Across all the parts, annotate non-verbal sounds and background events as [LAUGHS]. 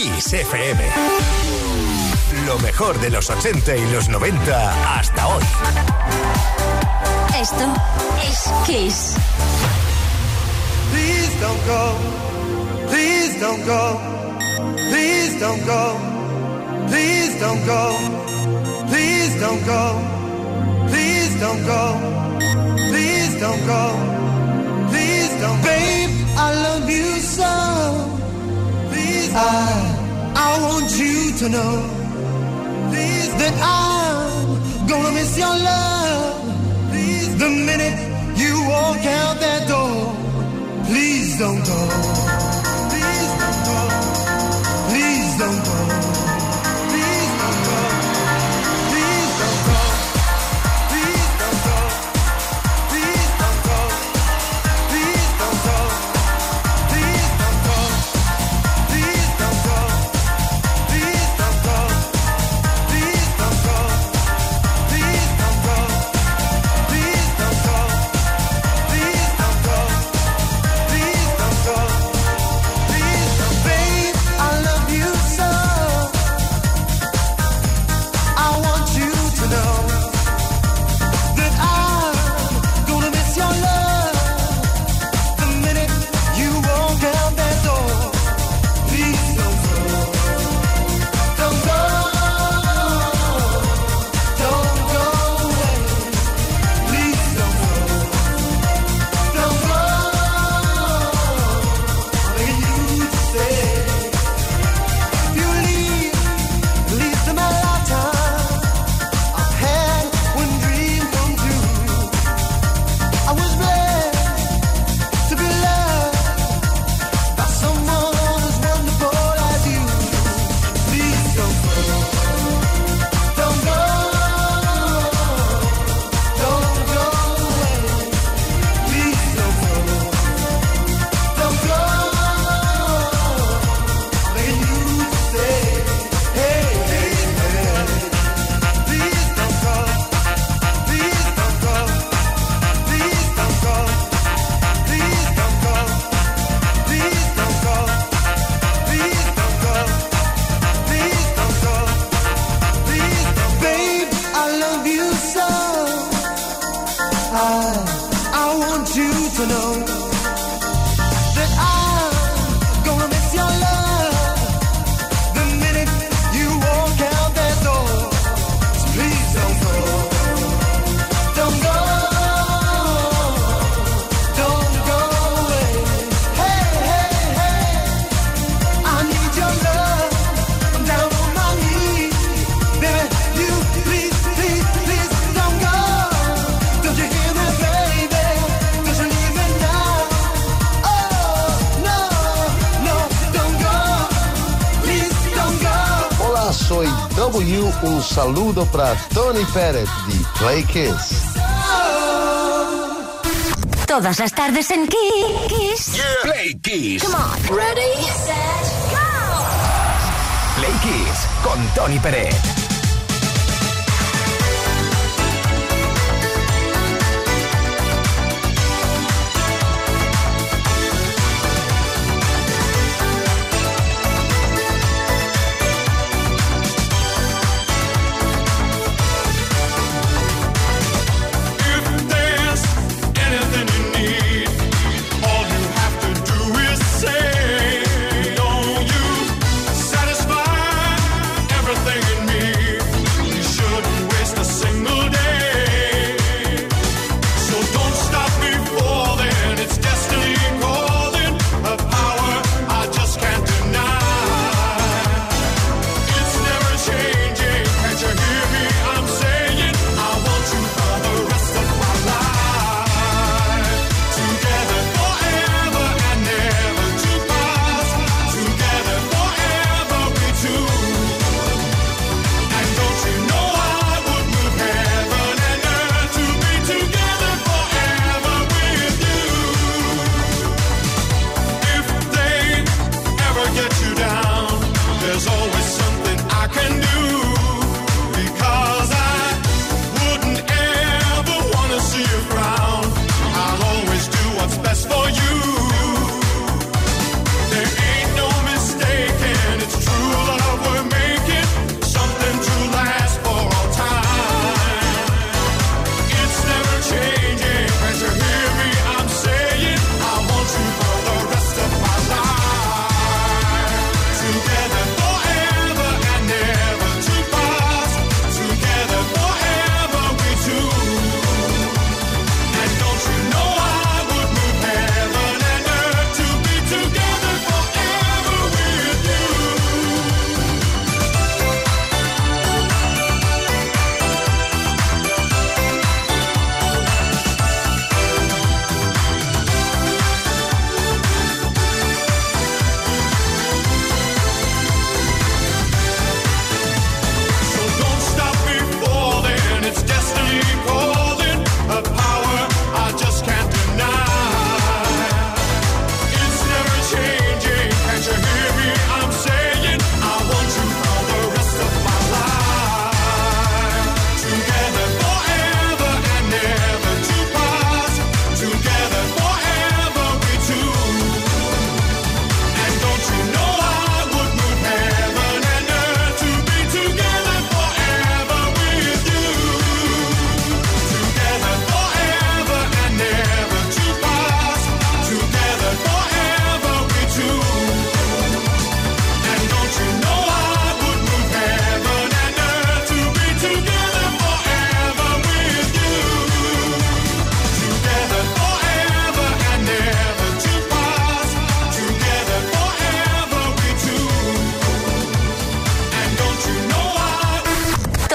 Kiss FM. Lo mejor de los 80 y los 90 hasta hoy. Esto es Kiss. Please don't go. Please don't go. Please don't go. Please don't go. Please don't go. Please don't go. Please don't go. Please don't. Babe, I love you so. I, I want you to know. Please, that I'm gonna miss your love. Please, the minute you walk out that door. Please don't go. Saludo para Tony Pérez de Play Kiss. Todas las tardes en Kiss. Play Kiss. Come on. Ready, set, go. Play Kiss con Tony Pérez.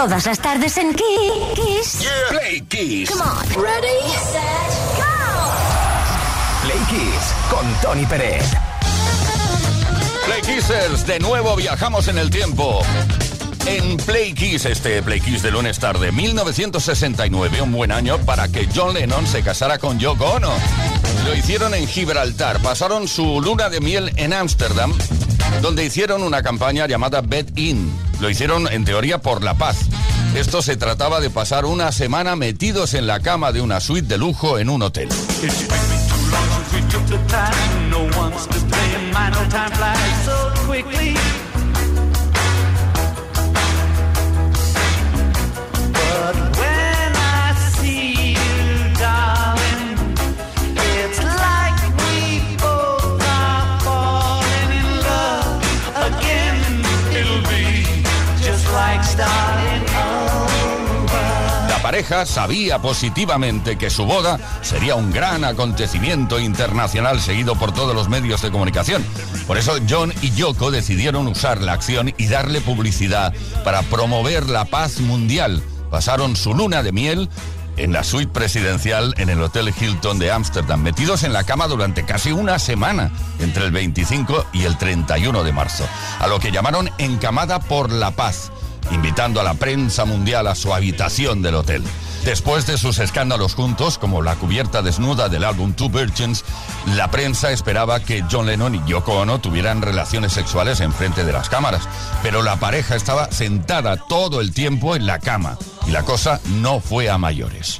Todas las tardes en Kiss. Play Kiss. Come on. Ready, set, go. Play Kiss con Tony Pérez. Play Kissers, de nuevo viajamos en el tiempo. En Play Kiss, este Play Kiss de lunes tarde, 1969, un buen año para que John Lennon se casara con Yoko Ono. Lo hicieron en Gibraltar, pasaron su luna de miel en Ámsterdam, donde hicieron una campaña llamada Bed In. Lo hicieron en teoría por la paz. Esto se trataba de pasar una semana metidos en la cama de una suite de lujo en un hotel. Pareja sabía positivamente que su boda sería un gran acontecimiento internacional seguido por todos los medios de comunicación. Por eso John y Yoko decidieron usar la acción y darle publicidad para promover la paz mundial. Pasaron su luna de miel en la suite presidencial en el Hotel Hilton de Ámsterdam, metidos en la cama durante casi una semana, entre el 25 y el 31 de marzo, a lo que llamaron Encamada por la Paz invitando a la prensa mundial a su habitación del hotel. Después de sus escándalos juntos, como la cubierta desnuda del álbum Two Virgins, la prensa esperaba que John Lennon y Yoko Ono tuvieran relaciones sexuales en frente de las cámaras, pero la pareja estaba sentada todo el tiempo en la cama y la cosa no fue a mayores.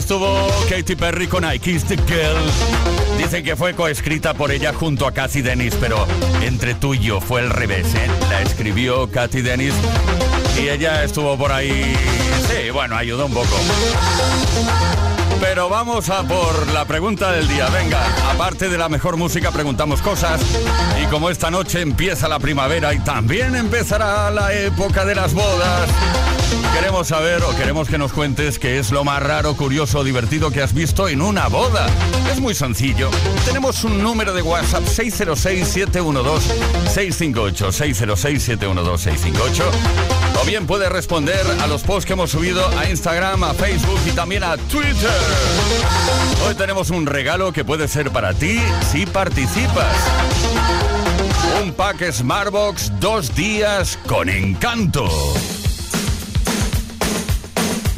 Estuvo Katy Perry con I Kissed the Girl. Dicen que fue coescrita por ella junto a Kathy Dennis, pero entre tú y yo fue el revés, ¿eh? La escribió Kathy Dennis y ella estuvo por ahí. Sí, bueno, ayudó un poco. Pero vamos a por la pregunta del día. Venga, aparte de la mejor música, preguntamos cosas. Y como esta noche empieza la primavera y también empezará la época de las bodas, queremos saber o queremos que nos cuentes qué es lo más raro, curioso o divertido que has visto en una boda. Es muy sencillo. Tenemos un número de WhatsApp 606-712-658. 606-712-658. O bien puedes responder a los posts que hemos subido a Instagram, a Facebook y también a Twitter. Hoy tenemos un regalo que puede ser para ti si participas. Un pack Smartbox dos días con encanto.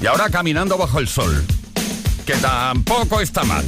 Y ahora caminando bajo el sol, que tampoco está mal.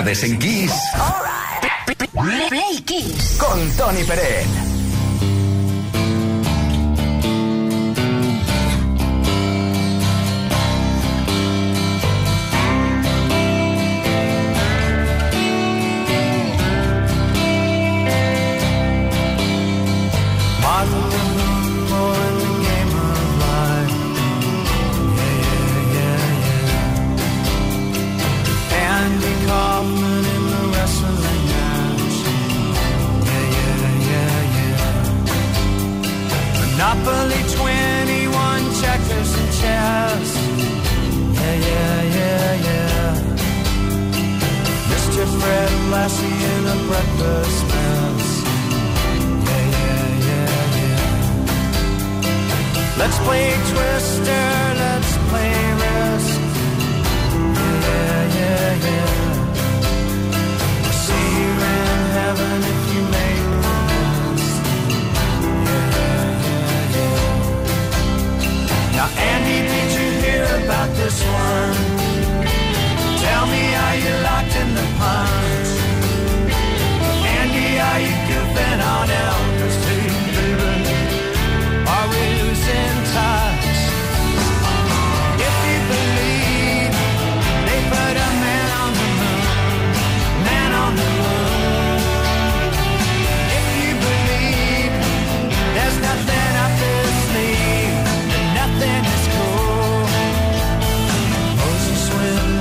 Tardes en Kiss. Play Kiss. Con Tony Pérez. Andy in the wrestling match. Yeah, yeah, yeah, yeah. Monopoly 21 checkers and chess. Yeah, yeah, yeah, yeah. Mr. Fred Lassie in a breakfast mess. Yeah, yeah, yeah, yeah. Let's play Twister, let's play Risk. Yeah, yeah, yeah. Heaven if you make the list. Yeah, yeah, yeah. Now, Andy, did you hear about this one? Tell me, are you locked in the punch?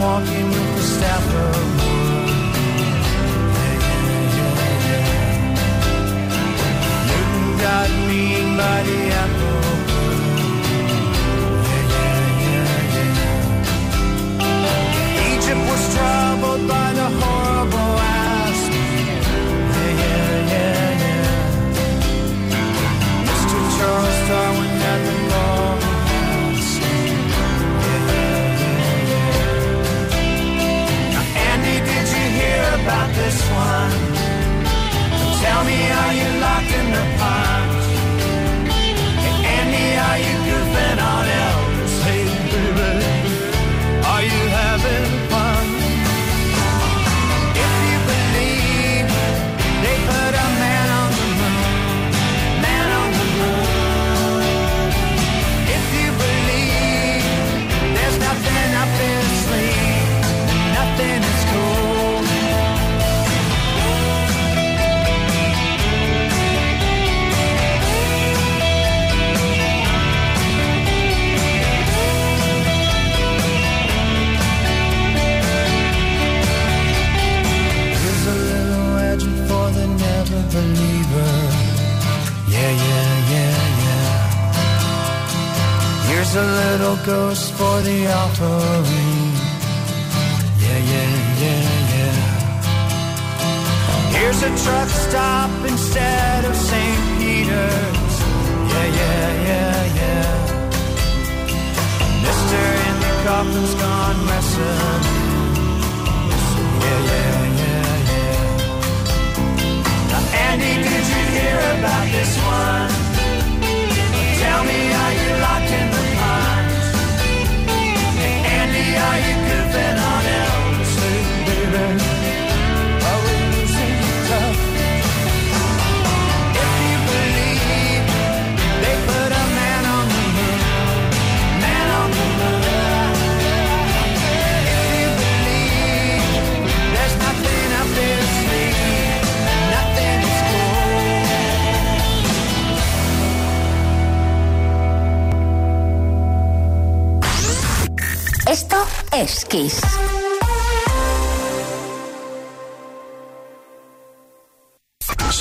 Walking with the staff of yeah. Newton got mean by the apple. Yeah, yeah, yeah, yeah. Egypt was troubled by the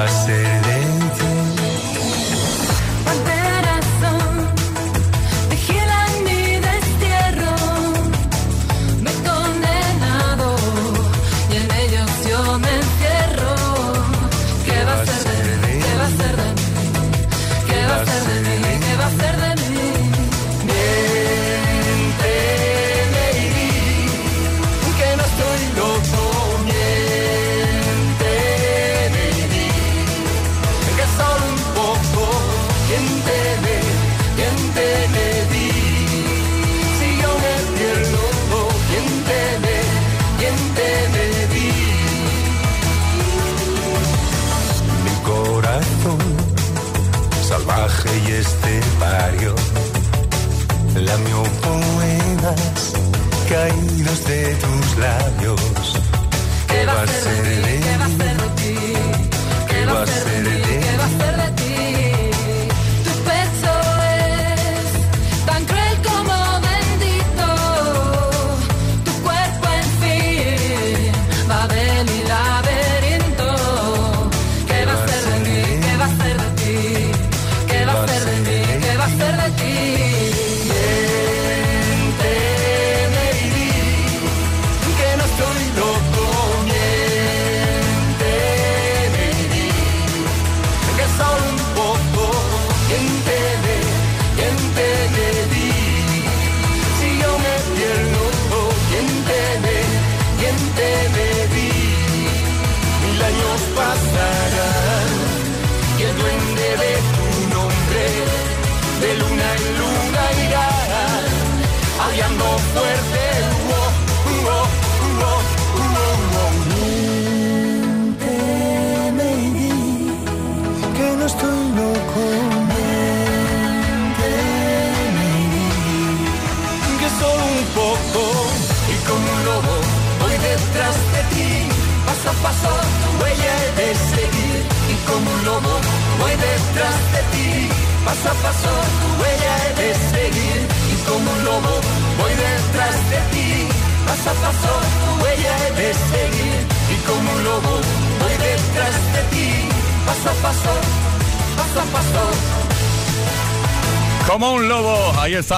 I said.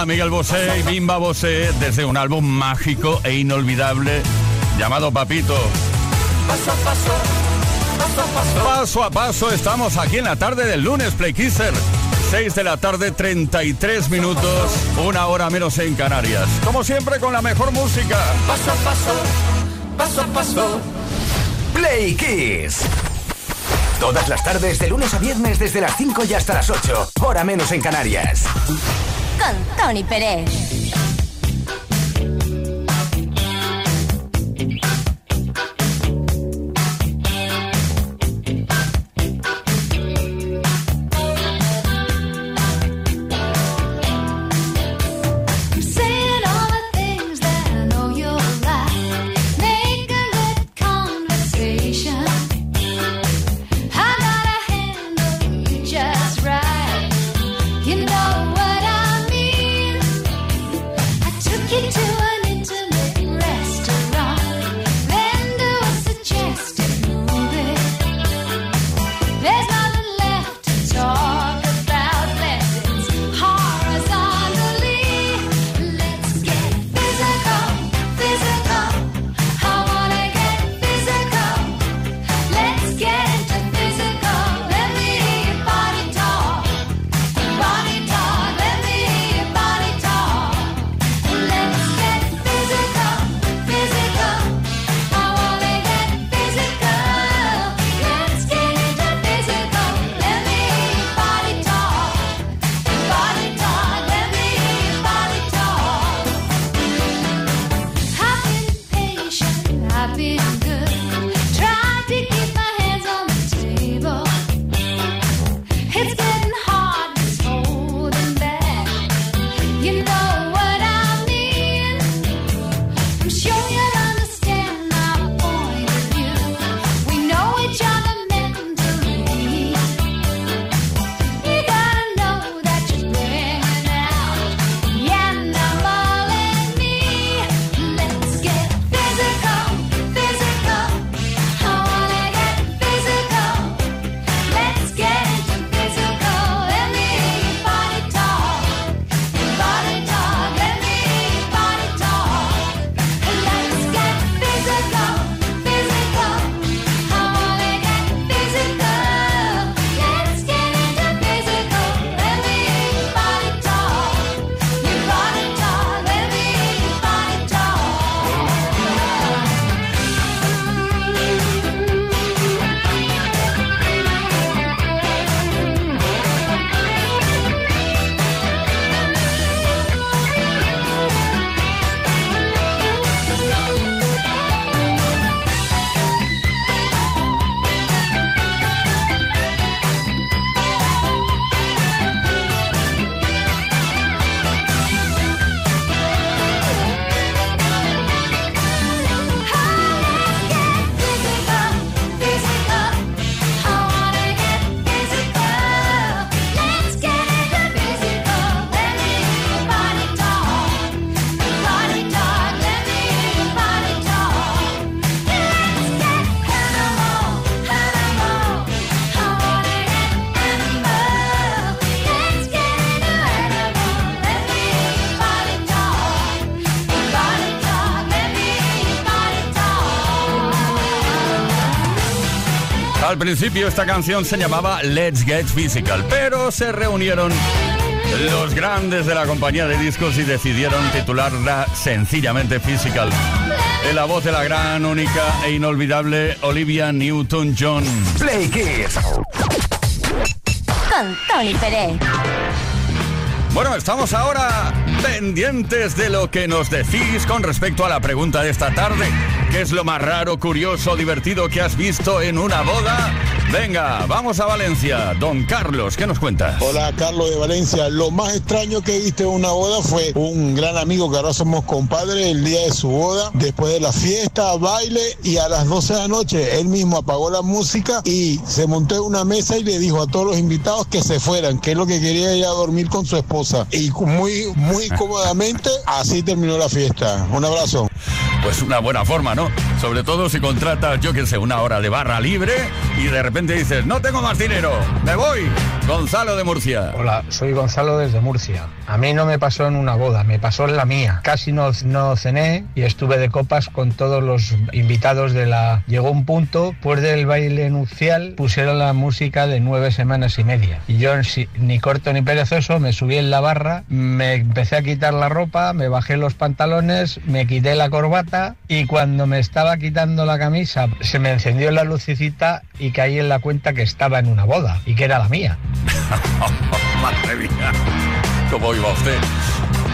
Bimba, Miguel Bosé y Bimba Bosé desde un álbum mágico e inolvidable llamado Papito. Paso a paso, paso a paso. Paso a paso, estamos aquí en la tarde del lunes, Play Kisser. 6 de la tarde, 33 minutos, una hora menos en Canarias. Como siempre, con la mejor música. Paso a paso, paso a paso. Play Kiss. Todas las tardes, de lunes a viernes, desde las 5 y hasta las 8, hora menos en Canarias con Tony Pérez. Al principio esta canción se llamaba Let's Get Physical, pero se reunieron los grandes de la compañía de discos y decidieron titularla sencillamente Physical. En la voz de la gran, única e inolvidable Olivia Newton-John. Play Kiss. Con Tony Pérez. Bueno, estamos ahora pendientes de lo que nos decís con respecto a la pregunta de esta tarde. ¿Qué es lo más raro, curioso, divertido que has visto en una boda? Venga, vamos a Valencia. Don Carlos, ¿qué nos cuentas? Hola, Carlos de Valencia. Lo más extraño que viste en una boda fue un gran amigo que ahora somos compadres el día de su boda. Después de la fiesta, baile y a las 12 de la noche él mismo apagó la música y se montó en una mesa y le dijo a todos los invitados que se fueran, que es lo que quería ir a dormir con su esposa. Y muy, muy cómodamente así terminó la fiesta. Un abrazo. Pues una buena forma, ¿no? Sobre todo si contratas, yo qué sé, una hora de barra libre y de repente dices, no tengo más dinero, me voy. Gonzalo de Murcia. Hola, soy Gonzalo desde Murcia. A mí no me pasó en una boda, me pasó en la mía. Casi no, no cené y estuve de copas con todos los invitados de la... Llegó un punto, pues del baile nupcial, pusieron la música de nueve semanas y media. Y yo, ni corto ni perezoso, me subí en la barra, me empecé a quitar la ropa, me bajé los pantalones, me quité la corbata y cuando me estaba quitando la camisa se me encendió la lucecita y caí en la cuenta que estaba en una boda y que era la mía. [LAUGHS] Madre mía. ¿Cómo iba usted?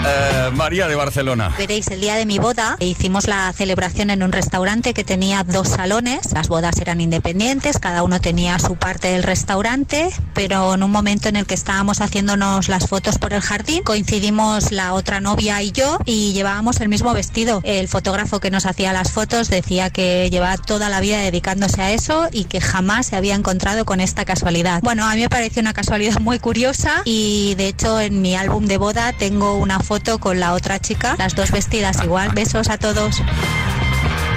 Eh, María de Barcelona. Veréis, el día de mi boda hicimos la celebración en un restaurante que tenía dos salones. Las bodas eran independientes, cada uno tenía su parte del restaurante, pero en un momento en el que estábamos haciéndonos las fotos por el jardín, coincidimos la otra novia y yo y llevábamos el mismo vestido. El fotógrafo que nos hacía las fotos decía que llevaba toda la vida dedicándose a eso y que jamás se había encontrado con esta casualidad. Bueno, a mí me pareció una casualidad muy curiosa y de hecho en mi álbum de boda tengo una foto con la otra chica, las dos vestidas igual. Besos a todos.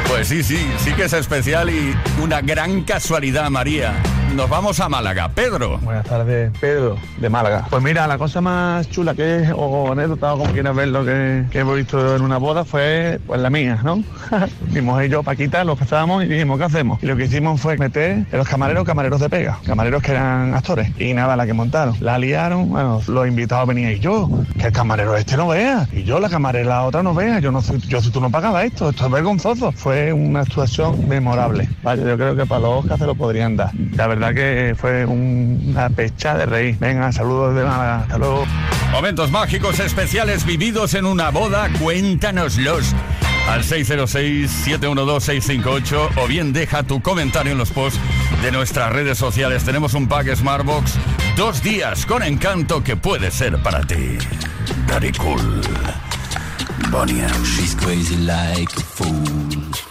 Pues sí, sí, sí que es especial y una gran casualidad, María. Nos vamos a Málaga. Pedro. Buenas tardes, Pedro, de Málaga. Pues mira, la cosa más chula que es, o anécdota, o como quieras verlo, que, que hemos visto en una boda fue pues la mía, ¿no? [LAUGHS] Mi mujer y yo, Paquita, los casábamos y dijimos, ¿qué hacemos? Y lo que hicimos fue meter en los camareros, camareros de pega, camareros que eran actores. Y nada, la que montaron. La liaron, bueno, los invitados venían y yo, que el camarero este no vea. Y yo, la camarera la otra no vea. Yo no sé, yo tú no pagabas esto, esto es vergonzoso. Fue una actuación memorable. Vaya, yo creo que para los Oscars se lo podrían dar. La verdad que fue un- una pecha de reír. Venga, saludos de Málaga. Hasta luego. Momentos mágicos especiales vividos en una boda, cuéntanoslos. Al 606-712-658 o bien deja tu comentario en los posts de nuestras redes sociales. Tenemos un pack Smartbox, dos días con encanto que puede ser para ti. Very cool. Bonnie. She's crazy like a fool.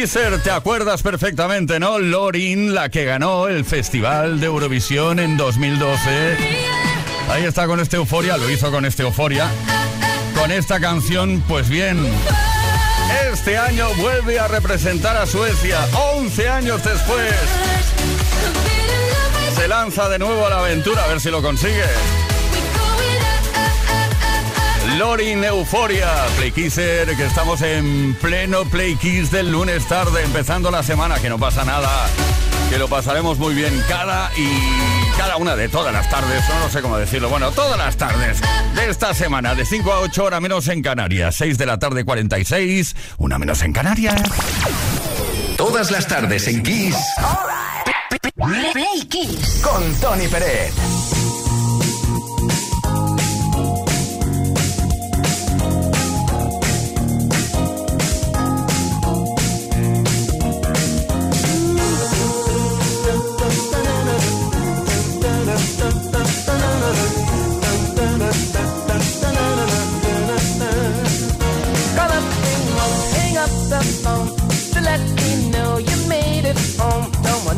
Kisser, te acuerdas perfectamente, ¿no? Lorin, la que ganó el Festival de Eurovisión en 2012. Ahí está con este euforia, lo hizo con este euforia. Con esta canción, pues bien, este año vuelve a representar a Suecia, 11 años después. Se lanza de nuevo a la aventura, a ver si lo consigue. Lorin Euforia, Play Kisser, que estamos en pleno Play Kiss del lunes tarde, empezando la semana, que no pasa nada, que lo pasaremos muy bien cada y cada una de todas las tardes, no, no sé cómo decirlo, bueno, todas las tardes de esta semana, de 5 a 8 horas menos en Canarias, 6 de la tarde 46, una menos en Canarias. Todas las tardes en Kiss. Play Kiss. Con Tony Pérez.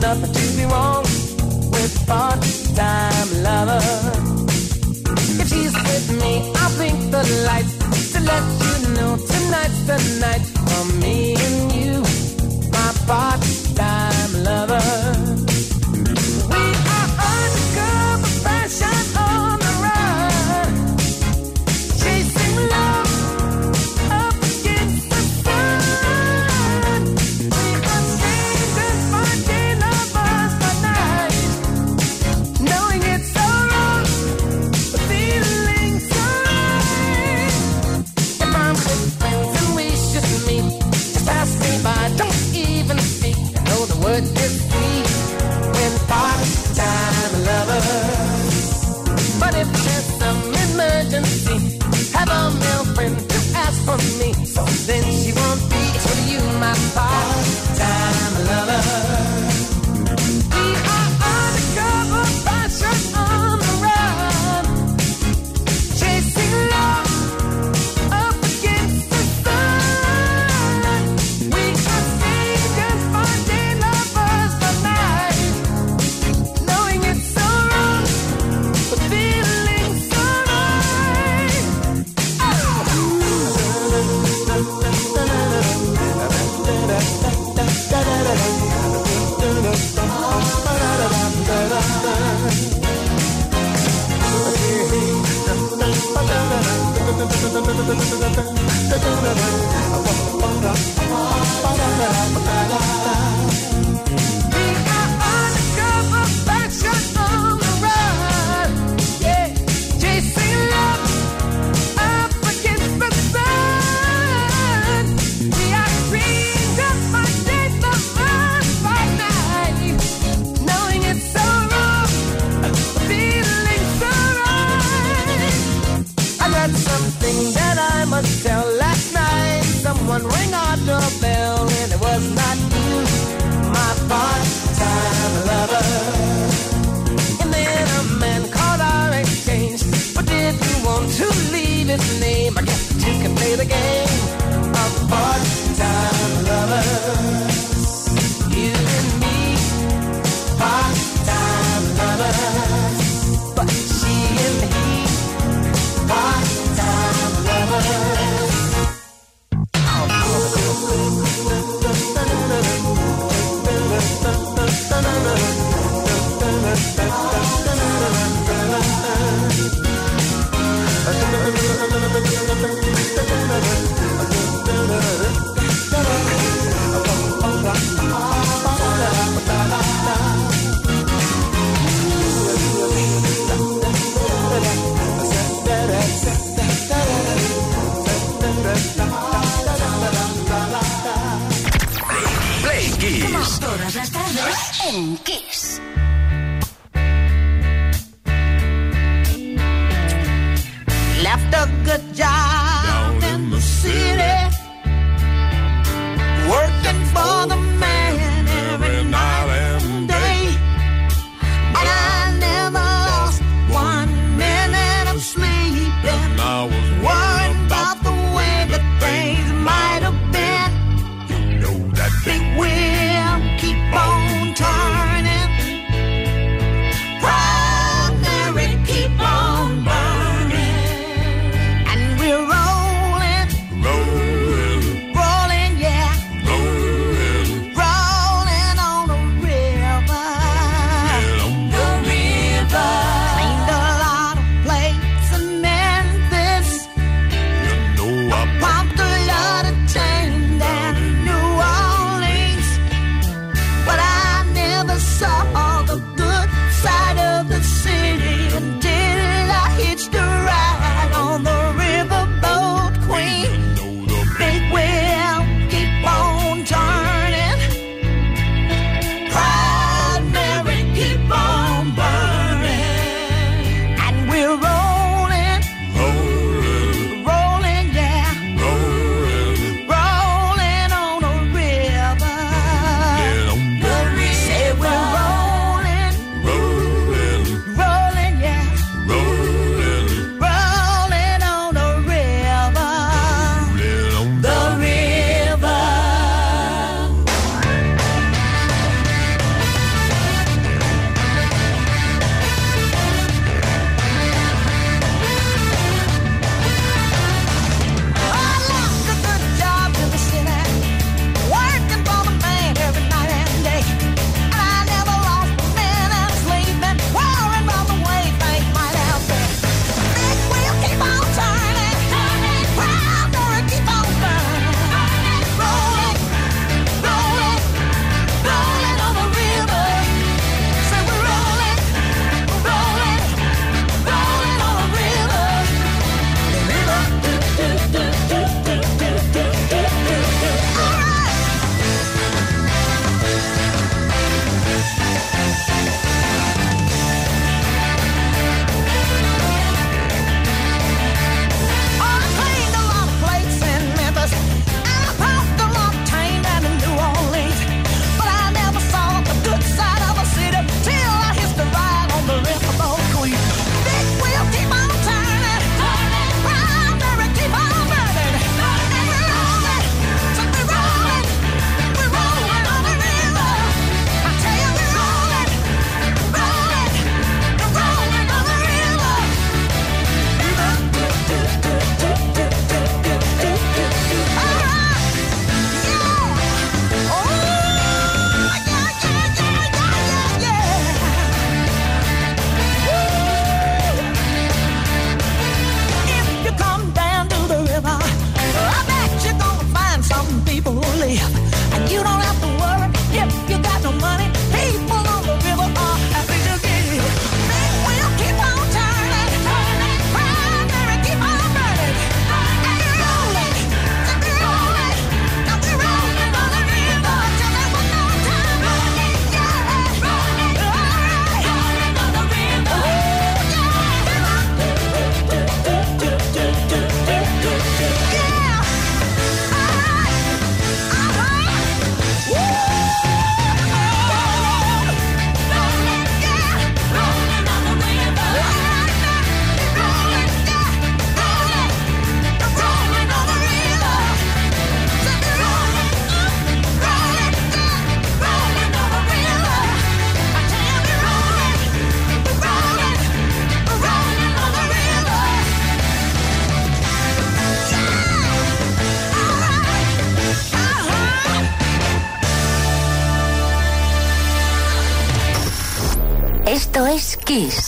nothing to be wrong with part-time lover. If she's with me, I'll blink the light to let you know tonight's the night for me and you, my part-time lover. Todas las tardes en Kiss. Left a good job. Esto es Kiss.